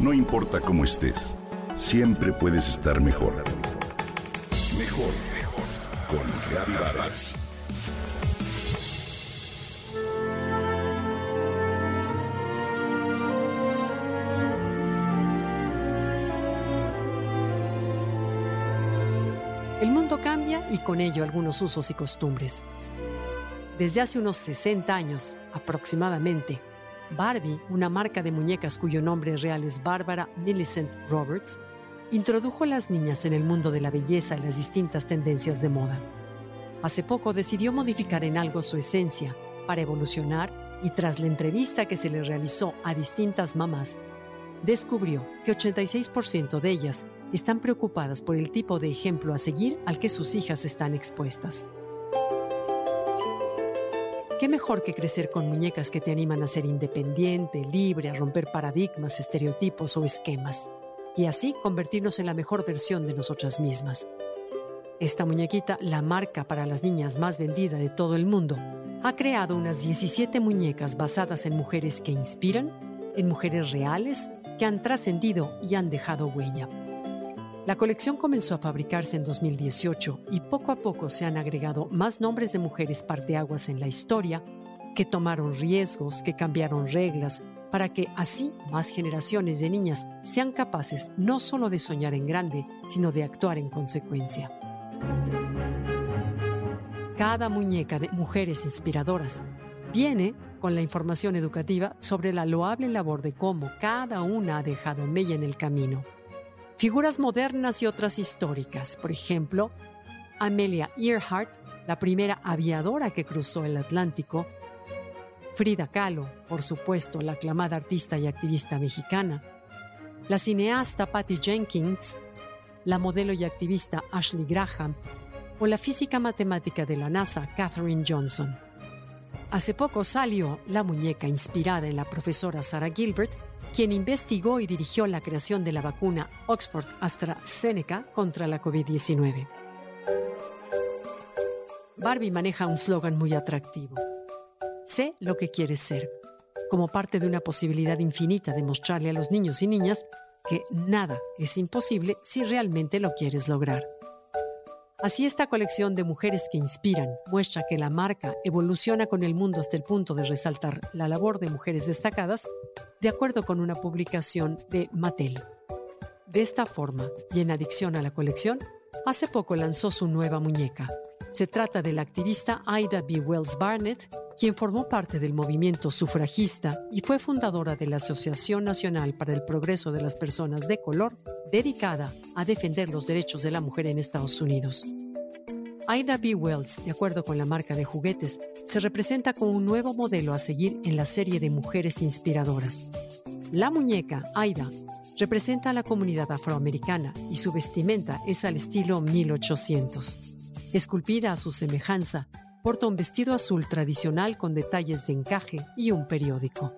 No importa cómo estés, siempre puedes estar mejor. Mejor, mejor. Con Reavivadas. El mundo cambia y con ello algunos usos y costumbres. Desde hace unos 60 años aproximadamente, Barbie, una marca de muñecas cuyo nombre real es Barbara Millicent Roberts, introdujo a las niñas en el mundo de la belleza y las distintas tendencias de moda. Hace poco decidió modificar en algo su esencia para evolucionar y tras la entrevista que se le realizó a distintas mamás, descubrió que 86% de ellas están preocupadas por el tipo de ejemplo a seguir al que sus hijas están expuestas. ¿Qué mejor que crecer con muñecas que te animan a ser independiente, libre, a romper paradigmas, estereotipos o esquemas? Y así convertirnos en la mejor versión de nosotras mismas. Esta muñequita, la marca para las niñas más vendida de todo el mundo, ha creado unas 17 muñecas basadas en mujeres que inspiran, en mujeres reales, que han trascendido y han dejado huella. La colección comenzó a fabricarse en 2018 y poco a poco se han agregado más nombres de mujeres parteaguas en la historia que tomaron riesgos, que cambiaron reglas, para que así más generaciones de niñas sean capaces no solo de soñar en grande, sino de actuar en consecuencia. Cada muñeca de mujeres inspiradoras viene con la información educativa sobre la loable labor de cómo cada una ha dejado mella en el camino Figuras modernas y otras históricas, por ejemplo, Amelia Earhart, la primera aviadora que cruzó el Atlántico, Frida Kahlo, por supuesto, la aclamada artista y activista mexicana, la cineasta Patty Jenkins, la modelo y activista Ashley Graham. O la física matemática de la NASA Katherine Johnson. Hace poco salió La muñeca inspirada en la profesora Sarah Gilbert, quien investigó y dirigió la creación de la vacuna Oxford AstraZeneca contra la COVID-19. Barbie maneja un slogan muy atractivo. Sé lo que quieres ser, como parte de una posibilidad infinita de mostrarle a los niños y niñas que nada es imposible si realmente lo quieres lograr. Así esta colección de mujeres que inspiran muestra que la marca evoluciona con el mundo hasta el punto de resaltar la labor de mujeres destacadas, de acuerdo con una publicación de Mattel. De esta forma, y en adicción a la colección, hace poco lanzó su nueva muñeca. Se trata de la activista Ida B. Wells Barnett, quien formó parte del movimiento sufragista y fue fundadora de la Asociación Nacional para el Progreso de las Personas de Color, dedicada a defender los derechos de la mujer en Estados Unidos. Ida B. Wells, de acuerdo con la marca de juguetes, se representa como un nuevo modelo a seguir en la serie de mujeres inspiradoras. La muñeca, Aida, representa a la comunidad afroamericana y su vestimenta es al estilo 1800. Esculpida a su semejanza, porta un vestido azul tradicional con detalles de encaje y un periódico.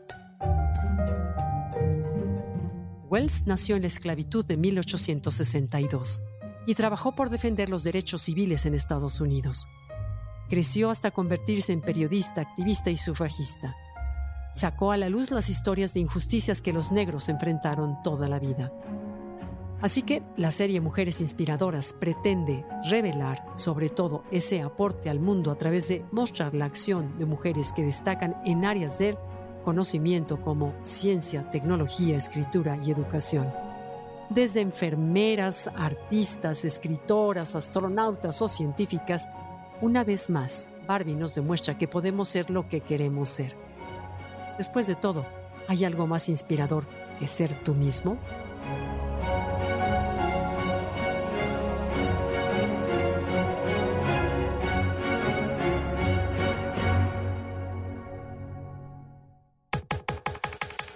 Wells nació en la esclavitud de 1862 y trabajó por defender los derechos civiles en Estados Unidos. Creció hasta convertirse en periodista, activista y sufragista. Sacó a la luz las historias de injusticias que los negros enfrentaron toda la vida. Así que la serie Mujeres Inspiradoras pretende revelar sobre todo ese aporte al mundo a través de mostrar la acción de mujeres que destacan en áreas del conocimiento como ciencia, tecnología, escritura y educación. Desde enfermeras, artistas, escritoras, astronautas o científicas, una vez más, Barbie nos demuestra que podemos ser lo que queremos ser. Después de todo, ¿hay algo más inspirador que ser tú mismo?